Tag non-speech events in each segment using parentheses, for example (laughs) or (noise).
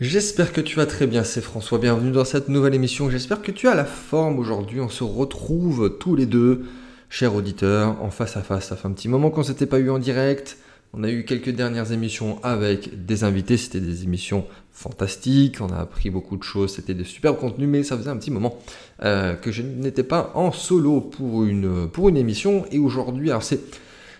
J'espère que tu vas très bien, c'est François, bienvenue dans cette nouvelle émission, j'espère que tu as la forme aujourd'hui, on se retrouve tous les deux, chers auditeurs, en face à face, ça fait un petit moment qu'on s'était pas eu en direct, on a eu quelques dernières émissions avec des invités, c'était des émissions fantastiques, on a appris beaucoup de choses, c'était de superbes contenus, mais ça faisait un petit moment euh, que je n'étais pas en solo pour une, pour une émission, et aujourd'hui, alors c'est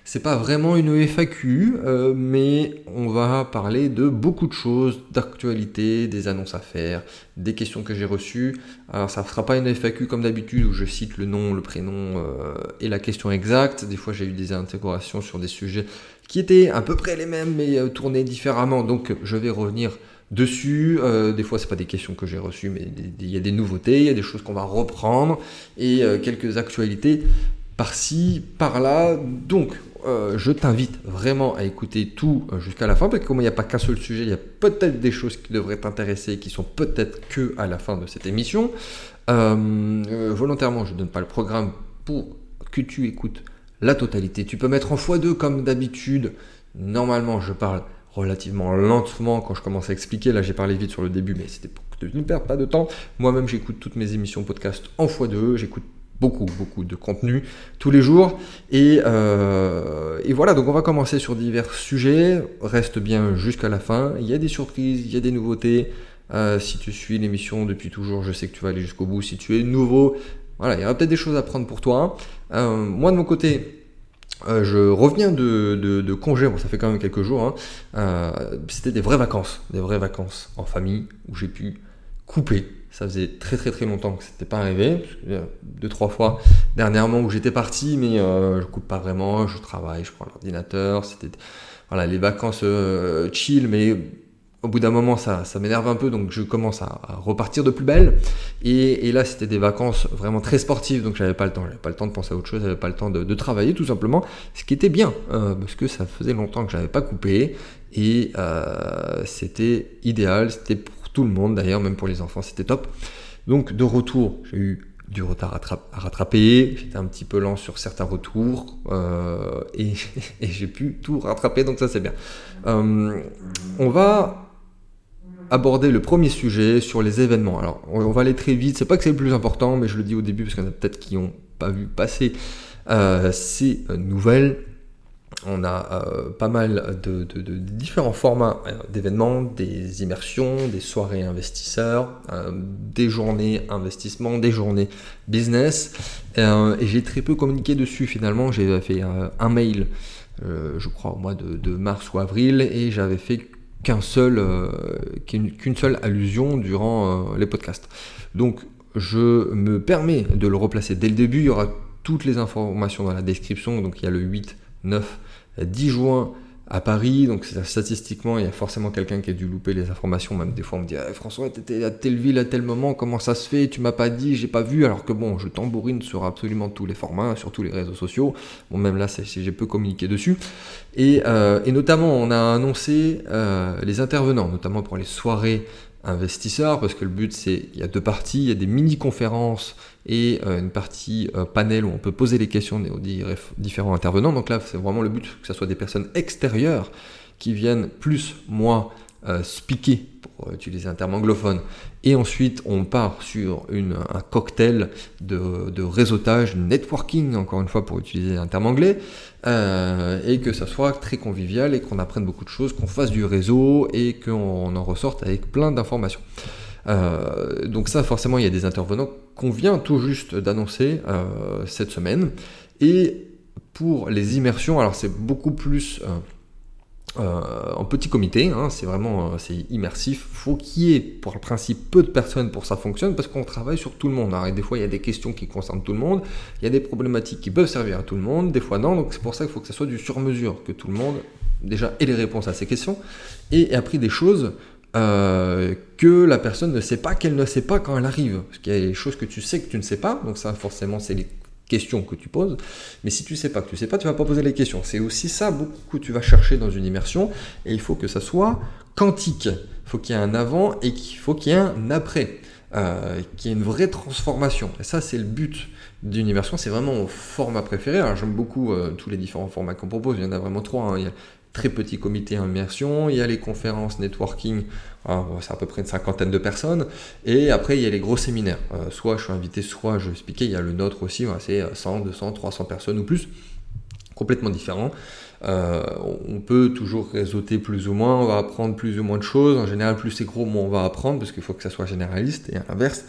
c'est pas vraiment une FAQ, euh, mais on va parler de beaucoup de choses, d'actualité, des annonces à faire, des questions que j'ai reçues. Alors ça ne sera pas une FAQ comme d'habitude où je cite le nom, le prénom euh, et la question exacte. Des fois j'ai eu des intégrations sur des sujets qui étaient à peu près les mêmes mais euh, tournés différemment. Donc je vais revenir dessus. des fois, c'est pas des questions que j'ai reçues, mais il y a des nouveautés, il y a des choses qu'on va reprendre et quelques actualités par-ci, par-là. Donc, euh, je t'invite vraiment à écouter tout euh, jusqu'à la fin, parce que comme il n'y a pas qu'un seul sujet, il y a peut-être des choses qui devraient t'intéresser, qui sont peut-être que à la fin de cette émission. Euh, volontairement, je ne donne pas le programme pour que tu écoutes la totalité. Tu peux mettre en x2 comme d'habitude. Normalement, je parle relativement lentement quand je commence à expliquer. Là, j'ai parlé vite sur le début, mais c'était pour que tu ne perdes pas de temps. Moi-même, j'écoute toutes mes émissions podcast en x2. J'écoute beaucoup, beaucoup de contenu tous les jours. Euh, et, voilà, donc on va commencer sur divers sujets. Reste bien jusqu'à la fin. Il y a des surprises, il y a des nouveautés. Euh, si tu suis l'émission depuis toujours, je sais que tu vas aller jusqu'au bout. Si tu es nouveau, voilà, il y aura peut-être des choses à prendre pour toi. Euh, moi, de mon côté, je reviens de, congé, bon ça fait quand même quelques jours, hein. c'était des vraies vacances, des vraies vacances en famille où j'ai pu couper, ça faisait très très très longtemps que c'était pas arrivé. Deux trois fois dernièrement où j'étais parti, mais euh, je coupe pas vraiment. Je travaille, je prends l'ordinateur. C'était voilà les vacances euh, chill, mais au bout d'un moment ça, ça m'énerve un peu, donc je commence à, repartir de plus belle. Et, là c'était des vacances vraiment très sportives, donc j'avais pas le temps, j'avais pas le temps de penser à autre chose, j'avais pas le temps de, travailler tout simplement. Ce qui était bien euh, parce que ça faisait longtemps que j'avais pas coupé et c'était idéal, c'était tout le monde d'ailleurs, même pour les enfants, c'était top. Donc de retour, j'ai eu du retard à, rattraper, j'étais un petit peu lent sur certains retours euh, (laughs) et, j'ai pu tout rattraper, donc ça c'est bien. Euh, on va aborder le premier sujet sur les événements. Alors on, va aller très vite, c'est pas que c'est le plus important, mais je le dis au début parce qu'il y en a peut-être qui n'ont pas vu passer euh, ces nouvelles on a euh, pas mal de, différents formats euh, d'événements, des immersions, des soirées investisseurs, euh, des journées investissement, des journées business. et j'ai très peu communiqué dessus finalement. J'ai fait un mail, je crois au mois de, mars ou avril, et j'avais fait qu'un seul, qu'une seule allusion durant les podcasts. Donc je me permets de le replacer dès le début. Il y aura toutes les informations dans la description. Donc il y a le 8, 9 10 juin à Paris, donc statistiquement, il y a forcément quelqu'un qui a dû louper les informations. Même des fois, on me dit eh, François, tu étais à telle ville à tel moment, comment ça se fait? Tu m'as pas dit, j'ai pas vu. Alors que bon, je tambourine sur absolument tous les formats, sur tous les réseaux sociaux. Bon, même là, j'ai peu communiqué dessus. Et, euh, et, notamment, on a annoncé euh, les intervenants, notamment pour les soirées investisseurs, parce que le but, c'est il y a deux parties il y a des mini-conférences et euh, une partie euh, panel où on peut poser les questions aux différents intervenants. Donc là, c'est vraiment le but que ce soit des personnes extérieures qui viennent plus, moi, euh, speaker, pour utiliser un terme anglophone. Et ensuite, on part sur un cocktail de, de, réseautage, networking, encore une fois, pour utiliser un terme anglais, et que ça soit très convivial et qu'on apprenne beaucoup de choses, qu'on fasse du réseau et qu'on en ressorte avec plein d'informations. Euh, donc ça, forcément, il y a des intervenants qu'on vient tout juste d'annoncer euh, cette semaine. Et pour les immersions, alors c'est beaucoup plus euh, en petit comité, hein, c'est vraiment c'est immersif. Faut qu'il y ait, pour le principe, peu de personnes pour que ça fonctionne, parce qu'on travaille sur tout le monde. et des fois, il y a des questions qui concernent tout le monde, il y a des problématiques qui peuvent servir à tout le monde, des fois non. Donc c'est pour ça qu'il faut que ça soit du sur-mesure, que tout le monde déjà ait les réponses à ces questions, et, et après des choses euh, que la personne ne sait pas qu'elle ne sait pas quand elle arrive. Parce qu'il y a des choses que tu sais que tu ne sais pas, donc ça forcément c'est les questions que tu poses. Mais si tu sais pas que tu sais pas, tu vas pas poser les questions. C'est aussi ça beaucoup que tu vas chercher dans une immersion, et il faut que ça soit quantique. Il faut qu'il y ait un avant et qu'il faut qu'il y ait un après. Euh, qu'il y ait une vraie transformation. Et ça, c'est le but d'une immersion. C'est vraiment mon format préféré. j'aime beaucoup euh, tous les différents formats qu'on propose. Il y en a vraiment trois. Hein. Très petit comité immersion, il y a les conférences networking, hein, c'est à peu près une cinquantaine de personnes, et après il y a les gros séminaires. Euh, soit je suis invité, soit je expliquais, il y a le nôtre aussi, c'est 100, 200, 300 personnes ou plus, complètement différent. Euh, on peut toujours réseauter plus ou moins, on va apprendre plus ou moins de choses. En général, plus c'est gros, moins on va apprendre, parce qu'il faut que ça soit généraliste, et à l'inverse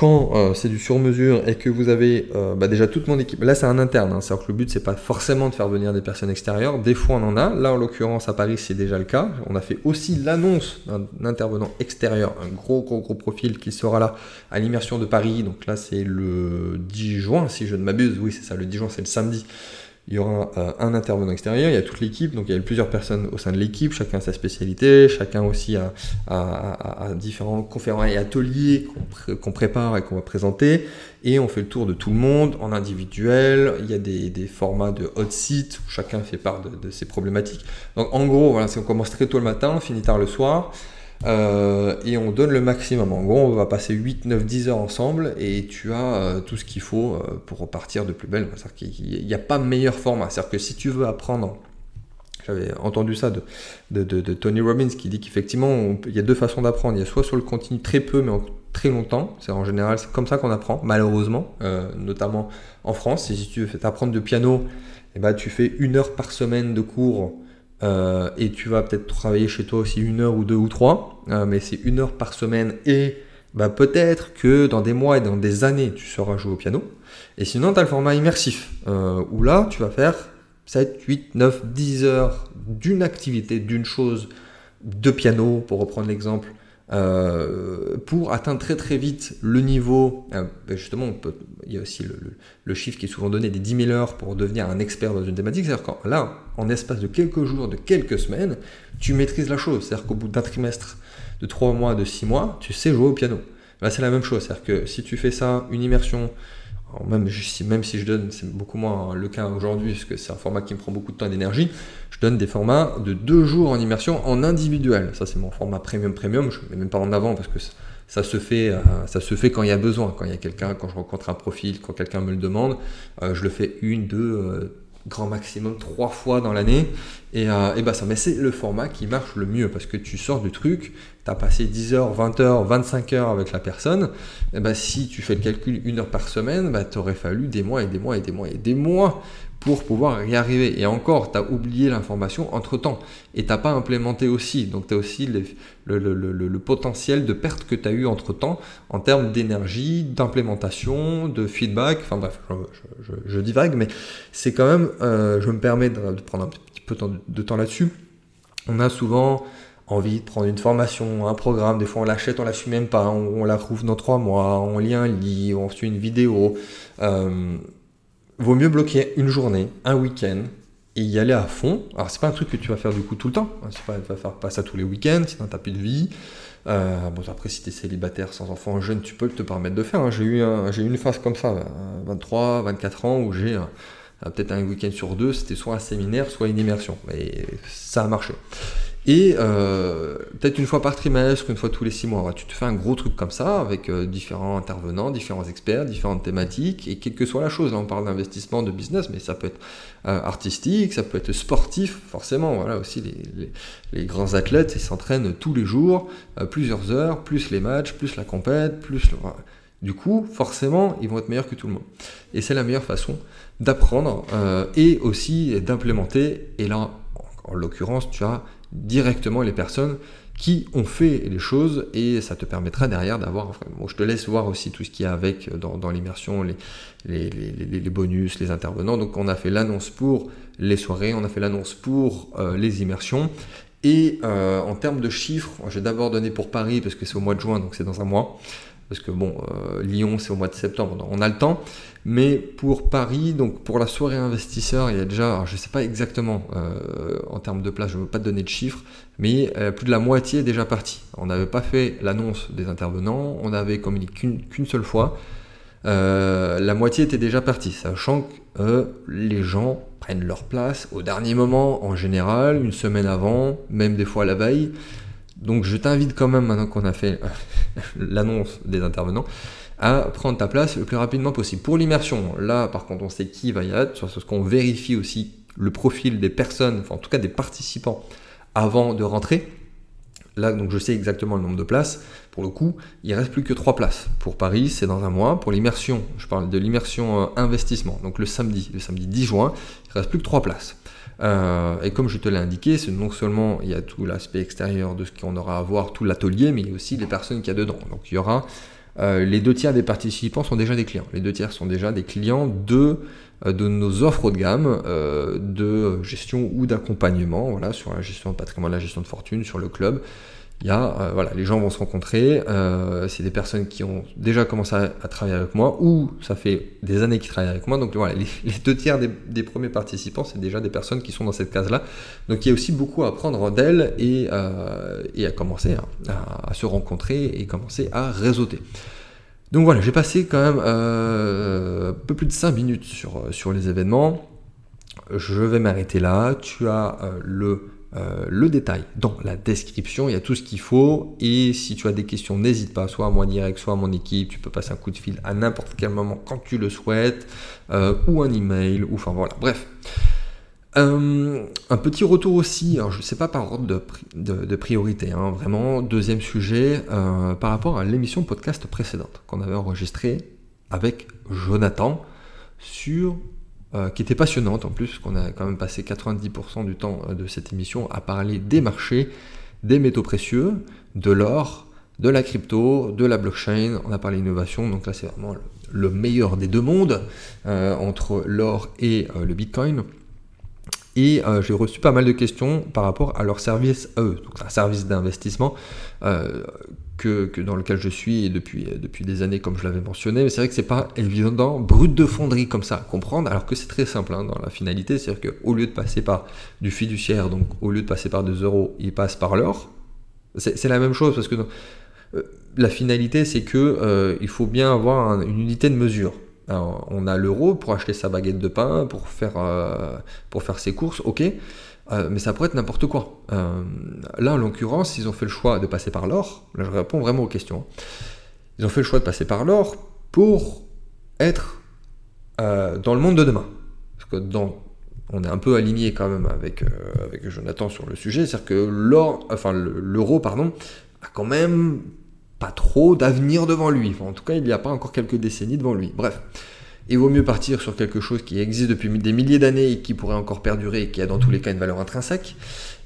quand euh, c'est du sur-mesure et que vous avez euh, bah, déjà toute mon équipe, là c'est un interne, hein, c'est-à-dire que le but c'est pas forcément de faire venir des personnes extérieures, des fois on en a, là en l'occurrence à Paris c'est déjà le cas, on a fait aussi l'annonce d'un intervenant extérieur, un gros gros gros profil qui sera là à l'immersion de Paris, donc là c'est le 10 juin si je ne m'abuse, oui c'est ça, le 10 juin c'est le samedi, il y aura euh, un intervenant extérieur, il y a toute l'équipe, donc il y a plusieurs personnes au sein de l'équipe, chacun a sa spécialité, chacun aussi a, différents conférences et ateliers qu'on prépare et qu'on va présenter, et on fait le tour de tout le monde en individuel, il y a des, formats de hot seat où chacun fait part de, de ses problématiques. Donc en gros, voilà, on commence très tôt le matin, on finit tard le soir, euh, et on donne le maximum. En gros, on va passer 8, 9, 10 heures ensemble et tu as euh, tout ce qu'il faut euh, pour repartir de plus belle. C'est-à-dire n'y a pas meilleur format. C'est-à-dire que si tu veux apprendre, j'avais entendu ça de, Tony Robbins qui dit qu'effectivement, il y a deux façons d'apprendre. Il y a soit sur le continu très peu, mais en très longtemps. C'est en général, c'est comme ça qu'on apprend, malheureusement, notamment en France. Si tu veux apprendre de piano, eh ben, tu fais une heure par semaine de cours euh, et tu vas peut-être travailler chez toi aussi une heure ou deux ou trois, euh, mais c'est une heure par semaine et bah, peut-être que dans des mois et dans des années, tu sauras jouer au piano. Et sinon, tu as le format immersif, euh, où là, tu vas faire 7, 8, 9, 10 heures d'une activité, d'une chose de piano, pour reprendre l'exemple, euh, pour atteindre très très vite le niveau, euh, ben justement, il y a aussi le, chiffre qui est souvent donné des 10 000 heures pour devenir un expert dans une thématique. C'est-à-dire que là, en espace de quelques jours, de quelques semaines, tu maîtrises la chose. C'est-à-dire qu'au bout d'un trimestre, de 3 mois, de 6 mois, tu sais jouer au piano. Là, c'est la même chose. C'est-à-dire que si tu fais ça, une immersion, même, si je donne, c'est beaucoup moins le cas aujourd'hui, parce que c'est un format qui me prend beaucoup de temps et d'énergie, je donne des formats de deux jours en immersion en individuel. Ça, c'est mon format premium premium. Je ne mets même pas en avant parce que ça se fait, euh, ça se fait quand il y a besoin, quand il y a quelqu'un, quand je rencontre un profil, quand quelqu'un me le demande. Euh, je le fais une, deux, euh, grand maximum trois fois dans l'année. Et, et bah ça, mais c'est le format qui marche le mieux parce que tu sors du truc, tu as passé 10 heures, 20 heures, 25 heures avec la personne. Et bah si tu fais le calcul une heure par semaine, bah, t'aurais fallu des mois et des mois et des mois et des mois pour pouvoir y arriver. Et encore, tu as oublié l'information entre-temps. Et tu pas implémenté aussi. Donc tu as aussi le, potentiel de perte que tu as eu entre-temps en termes d'énergie, d'implémentation, de feedback. Enfin bref, je, je, divague, mais c'est quand même, euh, je me permets de, prendre un petit peu de temps là-dessus. On a souvent envie de prendre une formation, un programme, des fois on l'achète, on la suit même pas, on, la trouve dans trois mois, on lit un livre, on suit une vidéo. Euh, vaut mieux bloquer une journée, un week-end, et y aller à fond. Alors, c'est pas un truc que tu vas faire du coup tout le temps. Hein. C'est pas, tu vas faire pas ça tous les week-ends, sinon t'as plus de vie. Euh, bon, après, si tu es célibataire, sans enfant, jeune, tu peux te permettre de faire. Hein. J'ai eu, eu une phase comme ça, 23, 24 ans, où j'ai peut-être un week-end sur deux, c'était soit un séminaire, soit une immersion. Et ça a marché. Et euh, peut-être une fois par trimestre, une fois tous les six mois, tu te fais un gros truc comme ça avec euh, différents intervenants, différents experts, différentes thématiques, et quelle que soit la chose, là on parle d'investissement, de business, mais ça peut être euh, artistique, ça peut être sportif, forcément. Voilà aussi les, grands athlètes, ils s'entraînent tous les jours, plusieurs heures, plus les matchs, plus la compète, plus Du coup, forcément, ils vont être meilleurs que tout le monde. Et c'est la meilleure façon d'apprendre et aussi d'implémenter. Et là, en l'occurrence, tu as directement les personnes qui ont fait les choses et ça te permettra derrière d'avoir. je te laisse voir aussi tout ce qu'il y a avec dans, l'immersion, les, bonus, les intervenants. Donc, on a fait l'annonce pour les soirées, on a fait l'annonce pour euh, les immersions. Et euh, en termes de chiffres, j'ai d'abord donné pour Paris parce que c'est au mois de juin, donc c'est dans un mois parce que bon, euh, Lyon c'est au mois de septembre, on a le temps. Mais pour Paris, donc pour la soirée investisseur, il y a déjà, je ne sais pas exactement euh, en termes de place, je ne veux pas te donner de chiffres, mais euh, plus de la moitié est déjà partie. On n'avait pas fait l'annonce des intervenants, on avait communiqué qu'une seule fois. la moitié était déjà partie, sachant que les gens prennent leur place au dernier moment en général, une semaine avant, même des fois la veille. Donc je t'invite quand même, maintenant qu'on a fait (laughs) l'annonce des intervenants, à prendre ta place le plus rapidement possible. Pour l'immersion, là par contre on sait qui va y être, sur ce qu'on vérifie aussi le profil des personnes, enfin en tout cas des participants avant de rentrer. Là, donc je sais exactement le nombre de places. Pour le coup, il reste plus que 3 places. Pour Paris, c'est dans un mois. Pour l'immersion, je parle de l'immersion euh, investissement, donc le samedi, le samedi 10 juin, il reste plus que 3 places. Euh, et comme je te l'ai indiqué, c'est non seulement il y a tout l'aspect extérieur de ce qu'on aura à voir, tout l'atelier, mais il y a aussi les personnes qu'il y a dedans. Donc il y aura euh, les deux tiers des participants sont déjà des clients. Les deux tiers sont déjà des clients de, euh, de nos offres haut de gamme euh, de gestion ou d'accompagnement, voilà, sur la gestion de patrimoine, la gestion de fortune, sur le club il euh, voilà, les gens vont se rencontrer, euh, c'est des personnes qui ont déjà commencé à, travailler avec moi, ou ça fait des années qu'ils travaillent avec moi, donc voilà, (laughs) les, deux tiers des, premiers participants, c'est déjà des personnes qui sont dans cette case-là, donc il y a aussi beaucoup à apprendre d'elles et, euh, à commencer à, se rencontrer et commencer à réseauter. Donc voilà, j'ai passé quand même un peu plus de 5 minutes sur, sur les événements, je vais m'arrêter là, tu as le euh, le détail dans la description, il y a tout ce qu'il faut. Et si tu as des questions, n'hésite pas, soit à moi direct, soit à mon équipe. Tu peux passer un coup de fil à n'importe quel moment quand tu le souhaites, euh, ou un email, ou enfin voilà. Bref. Euh, un petit retour aussi, alors je ne sais pas par ordre de, priorité, hein, vraiment, deuxième sujet, par rapport à l'émission podcast précédente qu'on avait enregistrée avec Jonathan sur euh, qui était passionnante en plus, qu'on a quand même passé 90% du temps euh, de cette émission à parler des marchés, des métaux précieux, de l'or, de la crypto, de la blockchain, on a parlé innovation, donc là c'est vraiment le meilleur des deux mondes, euh, entre l'or et le bitcoin. Et j'ai reçu pas mal de questions par rapport à leur service eux, donc un service d'investissement que, dans lequel je suis depuis, depuis des années, comme je l'avais mentionné. Mais c'est vrai que c'est pas évident, brut de fonderie comme ça à comprendre, alors que c'est très simple hein, dans la finalité. C'est-à-dire qu'au lieu de passer par du fiduciaire, donc au lieu de passer par 2 euros, il passe par l'or. C'est la même chose parce que euh, la finalité, c'est que euh, il faut bien avoir une unité de mesure. on a l'euro pour acheter sa baguette de pain, pour faire, euh, pour faire ses courses, ok. Euh, mais ça pourrait être n'importe quoi. Euh, là, en l'occurrence, ils ont fait le choix de passer par l'or. Là, je réponds vraiment aux questions. Ils ont fait le choix de passer par l'or pour être euh, dans le monde de demain. Parce que dans, on est un peu aligné quand même avec, avec Jonathan sur le sujet. C'est-à-dire que l'or, enfin l'euro, pardon, a quand même pas trop d'avenir devant lui. en tout cas, il n'y a pas encore quelques décennies devant lui. Bref il vaut mieux partir sur quelque chose qui existe depuis des milliers d'années et qui pourrait encore perdurer et qui a dans tous les cas une valeur intrinsèque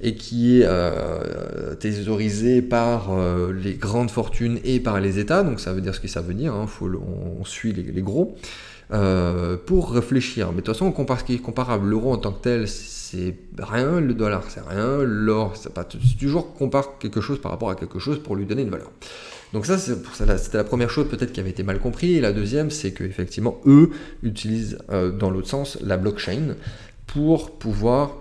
et qui est euh, thésaurisé par euh, les grandes fortunes et par les États, donc ça veut dire ce que ça veut dire, on, suit les, gros, euh, pour réfléchir. Mais de toute façon, on compare ce qui est comparable. L'euro en tant que tel, c'est rien, le dollar, c'est rien, l'or, c'est pas... toujours compare quelque chose par rapport à quelque chose pour lui donner une valeur. Donc ça, c'était la première chose peut-être qui avait été mal compris. Et la deuxième, c'est qu'effectivement, eux utilisent euh, dans l'autre sens la blockchain pour pouvoir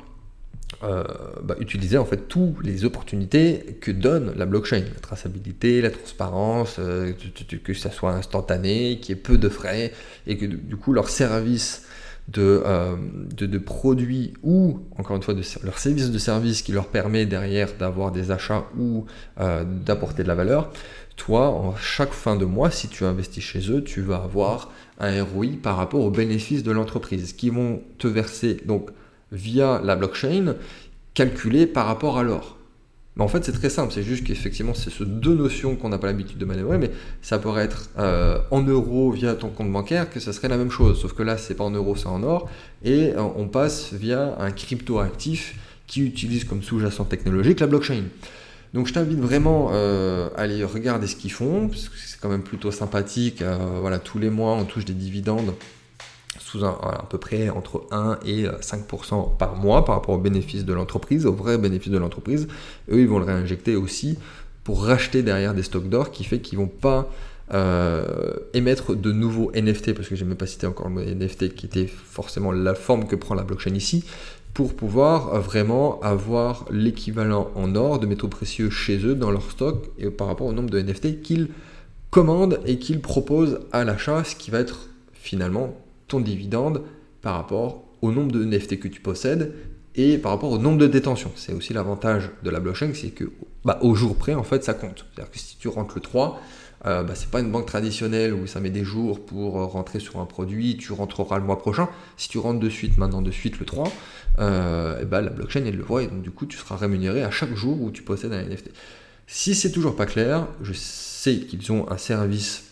euh, bah, utiliser en fait toutes les opportunités que donne la blockchain, la traçabilité, la transparence, euh, que ça soit instantané, qu'il y ait peu de frais et que du coup leur service de, de, produits ou encore une fois de leur service de service qui leur permet derrière d'avoir des achats ou d'apporter de la valeur toi, en chaque fin de mois, si tu investis chez eux, tu vas avoir un ROI par rapport aux bénéfices de l'entreprise qui vont te verser donc via la blockchain calculé par rapport à l'or. Mais en fait, c'est très simple, c'est juste qu'effectivement, c'est ces deux notions qu'on n'a pas l'habitude de manœuvrer, mais ça pourrait être euh, en euros via ton compte bancaire que ça serait la même chose, sauf que là, c'est pas en euros, c'est en or, et euh, on passe via un crypto actif qui utilise comme sous-jacent technologique la blockchain. Donc je t'invite vraiment euh, à aller regarder ce qu'ils font, parce que c'est quand même plutôt sympathique. Voilà, tous les mois, on touche des dividendes à peu près entre 1 et 5% par mois par rapport aux bénéfices de l'entreprise, aux vrais bénéfices de l'entreprise. Eux, ils vont le réinjecter aussi pour racheter derrière des stocks d'or, qui fait qu'ils vont pas euh, émettre de nouveaux NFT, parce que j'ai même pas cité encore le mot NFT, qui était forcément la forme que prend la blockchain ici, pour pouvoir euh, vraiment avoir l'équivalent en or de métaux précieux chez eux dans leur stock et par rapport au nombre de NFT qu'ils commandent et qu'ils proposent à l'achat, ce qui va être finalement ton dividende par rapport au nombre de NFT que tu possèdes et par rapport au nombre de détentions. C'est aussi l'avantage de la blockchain, c'est que bah, au jour près, en fait, ça compte. C'est-à-dire que si tu rentres le 3, euh, bah, c'est pas une banque traditionnelle où ça met des jours pour euh, rentrer sur un produit, tu rentreras le mois prochain. Si tu rentres de suite, maintenant de suite le 3, euh, et bah, la blockchain elle le voit et donc du coup tu seras rémunéré à chaque jour où tu possèdes un NFT. Si c'est toujours pas clair, je sais qu'ils ont un service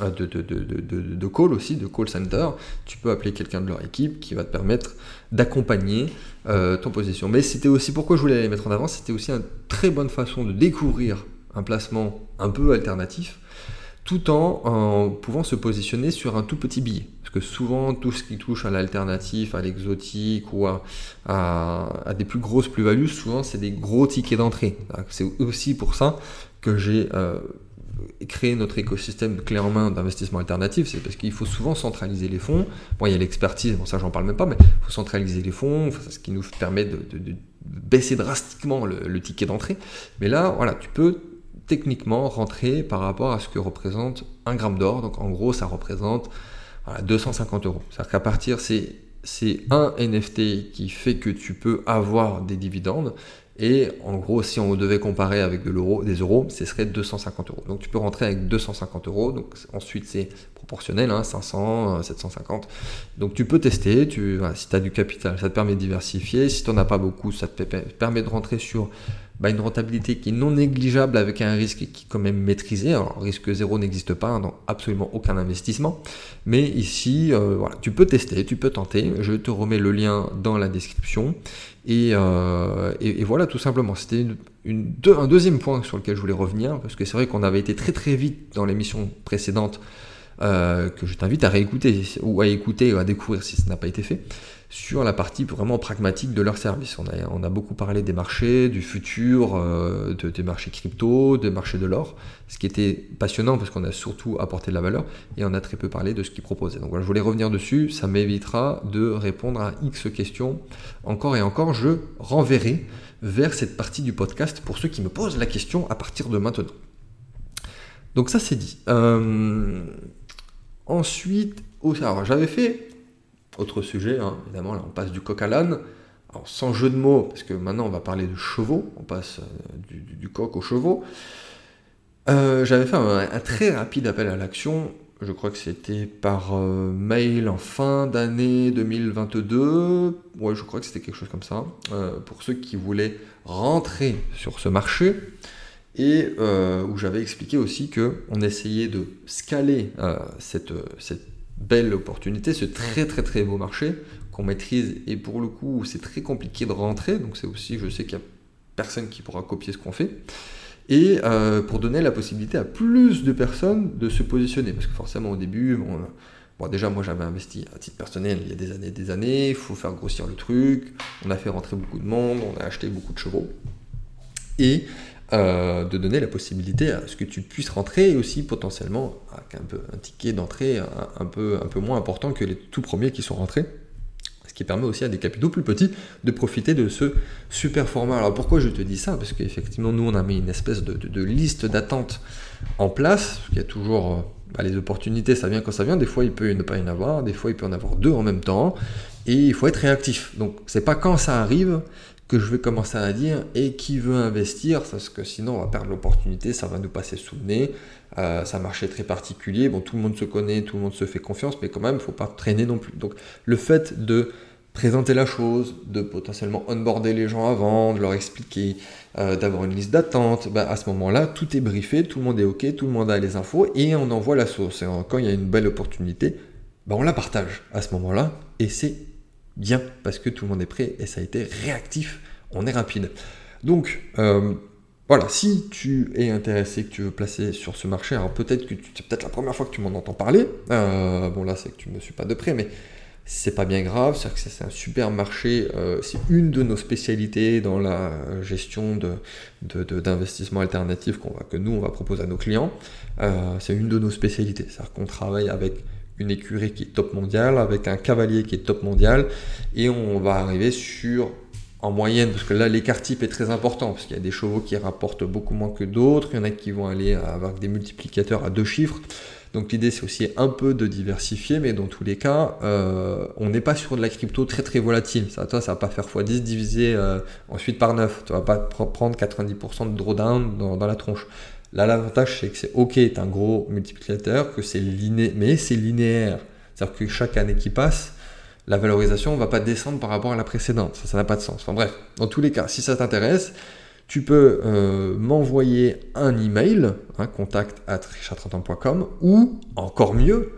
euh, de, de, de, call aussi, de call center. Tu peux appeler quelqu'un de leur équipe qui va te permettre d'accompagner euh, ton position. Mais c'était aussi pourquoi je voulais les mettre en avant, c'était aussi une très bonne façon de découvrir un placement un peu alternatif, tout en, pouvant se positionner sur un tout petit billet. Parce que souvent, tout ce qui touche à l'alternatif, à l'exotique ou à, à, des plus grosses plus-values, souvent c'est des gros tickets d'entrée. C'est aussi pour ça que j'ai euh, créer notre écosystème clé en main d'investissement alternatif, c'est parce qu'il faut souvent centraliser les fonds. Bon, il y a l'expertise, bon ça j'en parle même pas, mais il faut centraliser les fonds, ce qui nous permet de, baisser drastiquement le, ticket d'entrée. Mais là, voilà, tu peux techniquement rentrer par rapport à ce que représente un gramme d'or. Donc en gros, ça représente 250 euros. C'est-à-dire qu'à partir, c'est un NFT qui fait que tu peux avoir des dividendes. Et en gros, si on devait comparer avec de l'euro, des euros, ce serait 250 euros. Donc tu peux rentrer avec 250 euros. Donc ensuite, c'est proportionnel, 500, hein, 750. Euh, Donc tu peux tester. Tu, si tu as du capital, ça te permet de diversifier. Si tu n'en as pas beaucoup, ça te permet de rentrer sur bah, une rentabilité qui est non négligeable avec un risque qui est quand même maîtrisé. Alors, risque zéro n'existe pas dans absolument aucun investissement. Mais ici, euh, voilà, tu peux tester, tu peux tenter. Je te remets le lien dans la description. Et, euh, voilà, tout simplement. C'était une, un deuxième point sur lequel je voulais revenir, parce que c'est vrai qu'on avait été très très vite dans l'émission précédente, euh, que je t'invite à réécouter, ou à écouter, ou à découvrir si ça n'a pas été fait sur la partie vraiment pragmatique de leur service. On a, beaucoup parlé des marchés, du futur, euh, des marchés crypto, des marchés de l'or, ce qui était passionnant parce qu'on a surtout apporté de la valeur et on a très peu parlé de ce qu'ils proposaient. Donc voilà, je voulais revenir dessus, ça m'évitera de répondre à X questions. Encore et encore, je renverrai vers cette partie du podcast pour ceux qui me posent la question à partir de maintenant. Donc ça c'est dit. Euh, ensuite, alors j'avais fait autre sujet, hein, évidemment, là on passe du coq à l'âne. Alors sans jeu de mots, parce que maintenant on va parler de chevaux, on passe euh, du, coq aux chevaux. Euh, j'avais fait un, très rapide appel à l'action, je crois que c'était par euh, mail en fin d'année 2022, ouais je crois que c'était quelque chose comme ça, pour ceux qui voulaient rentrer sur ce marché, et où j'avais expliqué aussi qu'on essayait de scaler cette, cette belle opportunité, ce très très très beau marché qu'on maîtrise. Et pour le coup c'est très compliqué de rentrer, donc c'est aussi je sais qu'il n'y a personne qui pourra copier ce qu'on fait, et euh, pour donner la possibilité à plus de personnes de se positionner, parce que forcément au début, bon, bon déjà moi j'avais investi à titre personnel il y a des années des années, il faut faire grossir le truc, on a fait rentrer beaucoup de monde, on a acheté beaucoup de chevaux, et euh, de donner la possibilité à ce que tu puisses rentrer et aussi potentiellement avec un, peu, un ticket d'entrée un, peu, un peu moins important que les tout premiers qui sont rentrés. Ce qui permet aussi à des capitaux plus petits de profiter de ce super format. Alors pourquoi je te dis ça? Parce qu'effectivement, nous, on a mis une espèce de, liste d'attente en place. Il y a toujours euh, bah, les opportunités, ça vient quand ça vient. Des fois, il peut ne pas y en avoir. Des fois, il peut en avoir deux en même temps. Et il faut être réactif. Donc, c'est pas quand ça arrive que je vais commencer à dire et qui veut investir, parce que sinon on va perdre l'opportunité, ça va nous passer sous le nez. Euh, un marché très particulier, bon tout le monde se connaît, tout le monde se fait confiance, mais quand même il ne faut pas traîner non plus. Donc le fait de présenter la chose, de potentiellement onboarder les gens avant, de leur expliquer, euh, d'avoir une liste d'attente, bah, à ce moment-là, tout est briefé, tout le monde est OK, tout le monde a les infos et on envoie la sauce. Et quand il y a une belle opportunité, bah, on la partage à ce moment-là et c'est bien parce que tout le monde est prêt et ça a été réactif, on est rapide. Donc euh, voilà, si tu es intéressé, que tu veux placer sur ce marché, alors peut-être que c'est peut-être la première fois que tu m'en entends parler. Euh, bon là c'est que tu ne me suis pas de près, mais c'est pas bien grave, c'est que c'est un super marché, euh, c'est une de nos spécialités dans la gestion d'investissement de, alternatif qu'on va, que nous on va proposer à nos clients. c'est une de nos spécialités, c'est-à-dire qu'on travaille avec une écurie qui est top mondiale, avec un cavalier qui est top mondial, et on va arriver sur en moyenne, parce que là l'écart type est très important, parce qu'il y a des chevaux qui rapportent beaucoup moins que d'autres, il y en a qui vont aller avoir des multiplicateurs à deux chiffres. Donc l'idée c'est aussi un peu de diversifier, mais dans tous les cas, euh, on n'est pas sur de la crypto très très volatile. Ça, toi, ça va pas faire x10 divisé euh, ensuite par 9. Tu vas pas prendre 90% de drawdown dans la tronche. Là, l'avantage c'est que c'est ok, tu un gros multiplicateur, que c'est linéaire, mais c'est linéaire. C'est-à-dire que chaque année qui passe, la valorisation ne va pas descendre par rapport à la précédente. Ça, ça n'a pas de sens. Enfin bref, dans tous les cas, si ça t'intéresse, tu peux euh, m'envoyer un email, hein, contact at ou encore mieux,